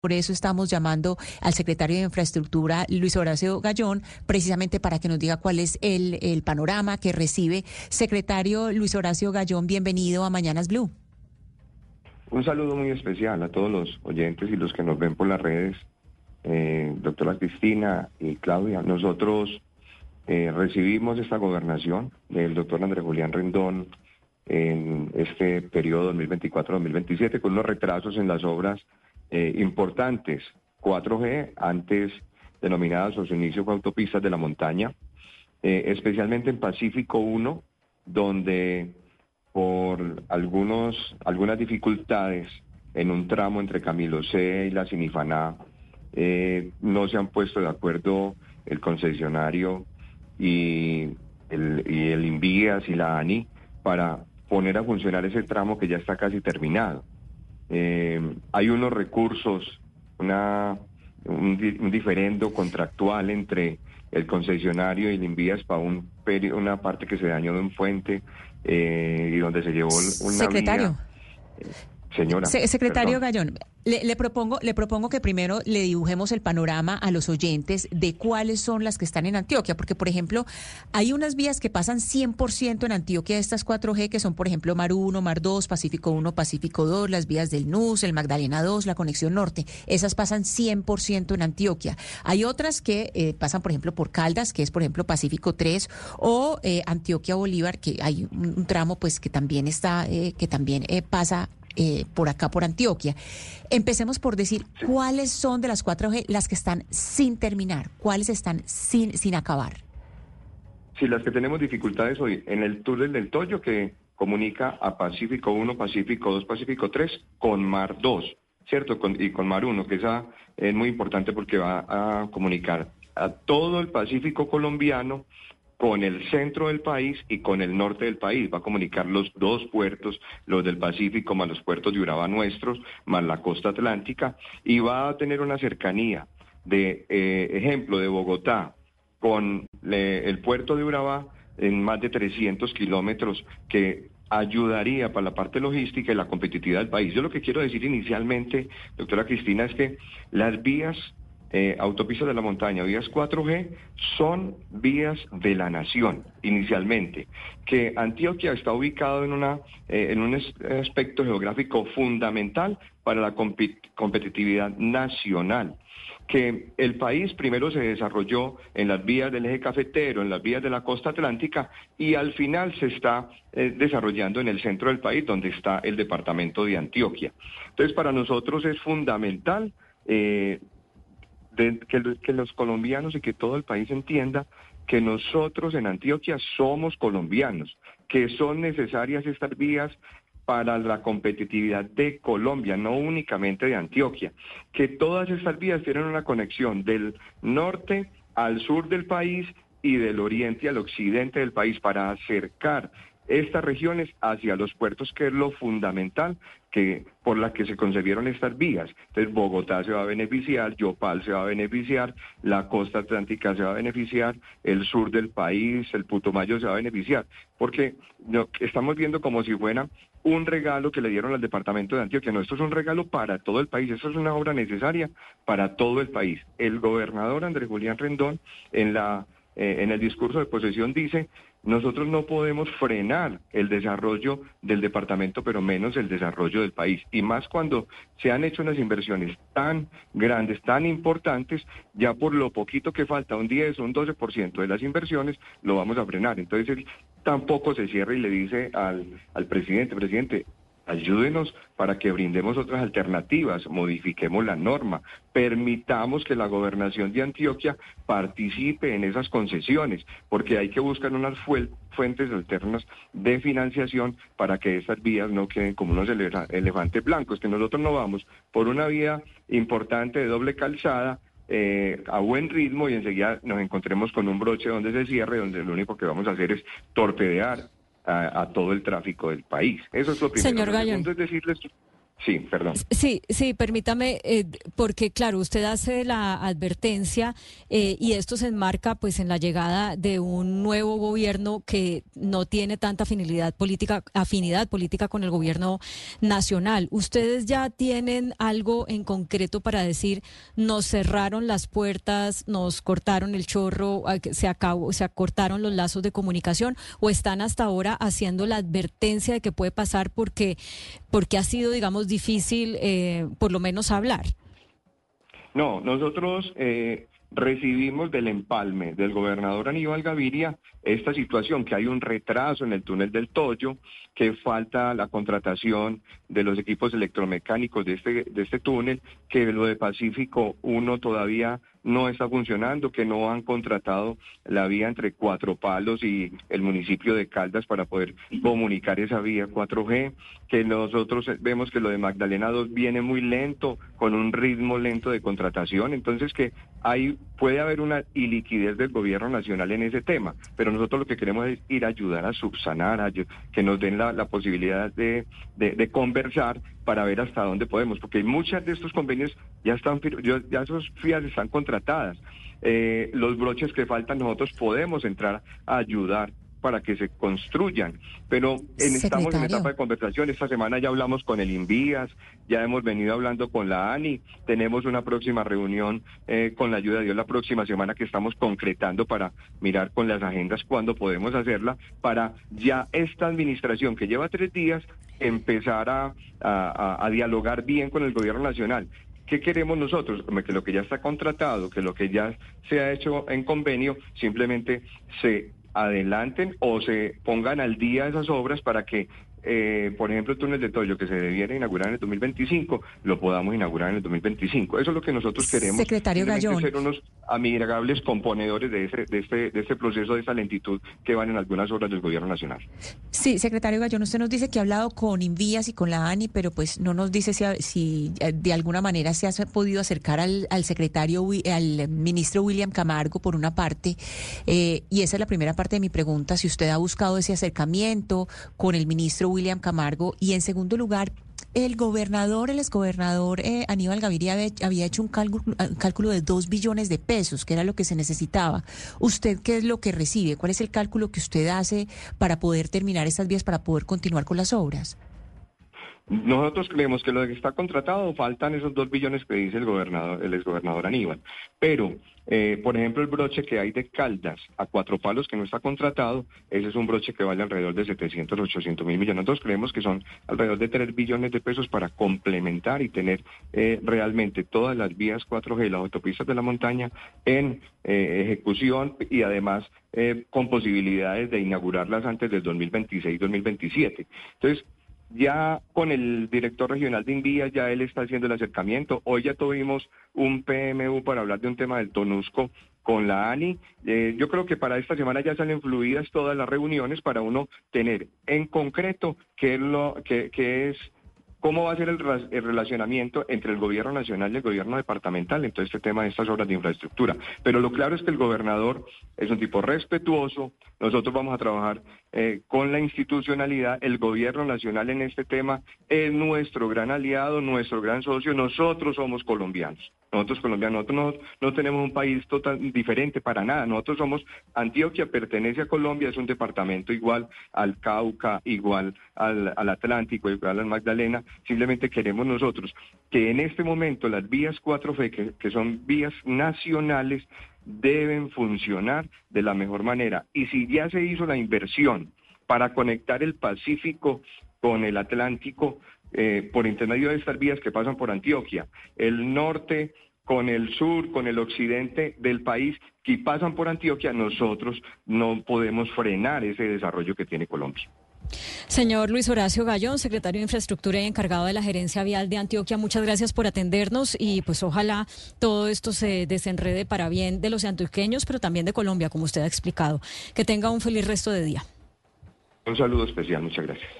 Por eso estamos llamando al secretario de Infraestructura, Luis Horacio Gallón, precisamente para que nos diga cuál es el, panorama que recibe. Secretario Luis Horacio Gallón, bienvenido a Mañanas Blue. Un saludo muy especial a todos los oyentes y los que nos ven por las redes, eh, doctora Cristina y Claudia. Nosotros eh, recibimos esta gobernación del doctor Andrés Julián Rendón en este periodo 2024-2027 con unos retrasos en las obras eh, importantes, 4G, antes denominadas a su inicio con autopistas de la montaña, eh, especialmente en Pacífico 1, donde por algunos, algunas dificultades en un tramo entre Camilo C y la Sinifaná, eh, no se han puesto de acuerdo el concesionario y el, y el Invías y la ANI para poner a funcionar ese tramo que ya está casi terminado. Eh, hay unos recursos, una, un, diferendo contractual entre el concesionario y el Invías para un una parte que se dañó de un fuente eh, y donde se llevó una Secretario. Señora. secretario Gallón, le, propongo, le propongo que primero le dibujemos el panorama a los oyentes de cuáles son las que están en Antioquia, porque, por ejemplo, hay unas vías que pasan 100% en Antioquia, estas 4G, que son, por ejemplo, Mar 1, Mar 2, Pacífico 1, Pacífico 2, las vías del NUS, el Magdalena 2, la conexión norte. Esas pasan 100% en Antioquia. Hay otras que eh, pasan, por ejemplo, por Caldas, que es, por ejemplo, Pacífico 3, o eh, Antioquia Bolívar, que hay un, tramo, pues, que también está, eh, que también pasa eh, por acá, por Antioquia. Empecemos por decir cuáles son de las 4G las que están sin terminar, cuáles están sin, sin acabar. Sí, las que tenemos dificultades hoy, en el túnel del Toyo que comunica a Pacífico 1, Pacífico 2, Pacífico 3 con Mar 2, ¿cierto? y con Mar 1, que esa es muy importante porque va a comunicar a todo el Pacífico colombiano con el centro del país y con el norte del país. Va a comunicar los dos puertos, los del Pacífico más los puertos de Urabá nuestros, más la costa atlántica, y va a tener una cercanía de eh, ejemplo de Bogotá con el puerto de Urabá en más de 300 kilómetros que ayudaría para la parte logística y la competitividad del país. Yo lo que quiero decir inicialmente, doctora Cristina, es que las vías eh, autopistas de la montaña, vías 4G, son vías de la nación inicialmente, que Antioquia está ubicado en, una, eh, en un aspecto geográfico fundamental para la competitividad nacional que el país primero se desarrolló en las vías del eje cafetero, en las vías de la costa atlántica y al final se está eh, desarrollando en el centro del país donde está el departamento de Antioquia. Entonces para nosotros es fundamental que, los colombianos y que todo el país entienda que nosotros en Antioquia somos colombianos, que son necesarias estas vías para la competitividad de Colombia, no únicamente de Antioquia, que todas estas vías tienen una conexión del norte al sur del país y del oriente al occidente del país para acercar estas regiones hacia los puertos, que es lo fundamental que por la que se concebieron estas vías. Entonces Bogotá se va a beneficiar, Yopal se va a beneficiar, la costa atlántica se va a beneficiar, el sur del país, el Putumayo se va a beneficiar, porque estamos viendo como si fuera un regalo que le dieron al departamento de Antioquia. No, esto es un regalo para todo el país, esto es una obra necesaria para todo el país. El gobernador Andrés Julián Rendón en la eh, en el discurso de posesión dice, nosotros no podemos frenar el desarrollo del departamento, pero menos el desarrollo del país. Y más cuando se han hecho unas inversiones tan grandes, tan importantes, ya por lo poquito que falta, un 10 o un 12% de las inversiones, lo vamos a frenar. Entonces él tampoco se cierra y le dice al, al presidente, presidente, Ayúdenos para que brindemos otras alternativas, modifiquemos la norma, permitamos que la gobernación de Antioquia participe en esas concesiones, porque hay que buscar unas fuentes alternas de financiación para que esas vías no queden como unos elefantes blancos, que nosotros no vamos por una vía importante de doble calzada, eh, a buen ritmo y enseguida nos encontremos con un broche donde se cierre, donde lo único que vamos a hacer es torpedear a, todo el tráfico del país. Eso es lo primero. Señor Gallón. es decirles, Sí, perdón. Sí, sí, permítame, eh, porque claro, usted hace la advertencia eh, y esto se enmarca pues en la llegada de un nuevo gobierno que no tiene tanta afinidad política, afinidad política con el gobierno nacional. ¿Ustedes ya tienen algo en concreto para decir nos cerraron las puertas, nos cortaron el chorro, se acabó, se acortaron los lazos de comunicación o están hasta ahora haciendo la advertencia de que puede pasar porque porque ha sido, digamos, difícil eh, por lo menos hablar. No, nosotros eh, recibimos del empalme del gobernador Aníbal Gaviria esta situación, que hay un retraso en el túnel del Toyo, que falta la contratación de los equipos electromecánicos de este, de este túnel, que lo de Pacífico 1 todavía no está funcionando, que no han contratado la vía entre Cuatro Palos y el municipio de Caldas para poder comunicar esa vía 4G, que nosotros vemos que lo de Magdalena 2 viene muy lento, con un ritmo lento de contratación, entonces que hay, puede haber una iliquidez del gobierno nacional en ese tema, pero nosotros lo que queremos es ir a ayudar a subsanar, a que nos den la, posibilidad de, conversar para ver hasta dónde podemos, porque muchos de estos convenios ya están, ya esos FIAs están contratadas. Eh, los broches que faltan nosotros podemos entrar a ayudar para que se construyan. Pero en, estamos en etapa de conversación. Esta semana ya hablamos con el Invías, ya hemos venido hablando con la ANI. Tenemos una próxima reunión eh, con la ayuda de Dios la próxima semana que estamos concretando para mirar con las agendas cuándo podemos hacerla, para ya esta administración que lleva tres días empezar a, a dialogar bien con el gobierno nacional. ¿Qué queremos nosotros? Que lo que ya está contratado, que lo que ya se ha hecho en convenio, simplemente se adelanten o se pongan al día esas obras para que eh, por ejemplo, el túnel de Toyo que se debiera inaugurar en el 2025, lo podamos inaugurar en el 2025. Eso es lo que nosotros queremos. Secretario Gallón. Ser unos amigables componedores de, ese, de, este, de este proceso, de esa lentitud que van en algunas obras del Gobierno Nacional. Sí, secretario Gallón, usted nos dice que ha hablado con Invías y con la ANI, pero pues no nos dice si, si eh, de alguna manera se ha podido acercar al, al secretario, al ministro William Camargo, por una parte. Eh, y esa es la primera parte de mi pregunta, si usted ha buscado ese acercamiento con el ministro William Camargo. Y en segundo lugar, el gobernador, el exgobernador eh, Aníbal Gaviria había, hecho un cálculo, un cálculo de dos billones de pesos, que era lo que se necesitaba. ¿Usted qué es lo que recibe? ¿Cuál es el cálculo que usted hace para poder terminar estas vías, para poder continuar con las obras? Nosotros creemos que lo que está contratado faltan esos dos billones que dice el gobernador, el exgobernador Aníbal. Pero, eh, por ejemplo, el broche que hay de Caldas a cuatro palos que no está contratado, ese es un broche que vale alrededor de 700, 800 mil millones. Nosotros creemos que son alrededor de 3 billones de pesos para complementar y tener eh, realmente todas las vías 4G y las autopistas de la montaña en eh, ejecución y además con posibilidades de inaugurarlas antes del 2026-2027. Entonces, ya con el director regional de Invías, ya él está haciendo el acercamiento. Hoy ya tuvimos un PMU para hablar de un tema del Tonusco con la ANI. Eh, yo creo que para esta semana ya salen fluidas todas las reuniones para uno tener en concreto qué es, lo, qué, es cómo va a ser el, relacionamiento entre el gobierno nacional y el gobierno departamental en todo este tema de estas obras de infraestructura. Pero lo claro es que el gobernador es un tipo respetuoso, nosotros vamos a trabajar eh, con la institucionalidad, el gobierno nacional en este tema es nuestro gran aliado, nuestro gran socio, nosotros somos colombianos. Nosotros colombianos, nosotros no, tenemos un país total diferente para nada. Nosotros somos, Antioquia pertenece a Colombia, es un departamento igual al Cauca, igual al, Atlántico, igual al Magdalena. Simplemente queremos nosotros que en este momento las vías 4F, que son vías nacionales, deben funcionar de la mejor manera. Y si ya se hizo la inversión para conectar el Pacífico con el Atlántico, eh, por intermedio de estas vías que pasan por Antioquia, el norte con el sur, con el occidente del país, que pasan por Antioquia, nosotros no podemos frenar ese desarrollo que tiene Colombia. Señor Luis Horacio Gallón, secretario de Infraestructura y encargado de la Gerencia Vial de Antioquia, muchas gracias por atendernos y pues ojalá todo esto se desenrede para bien de los antioqueños, pero también de Colombia, como usted ha explicado. Que tenga un feliz resto de día. Un saludo especial, muchas gracias.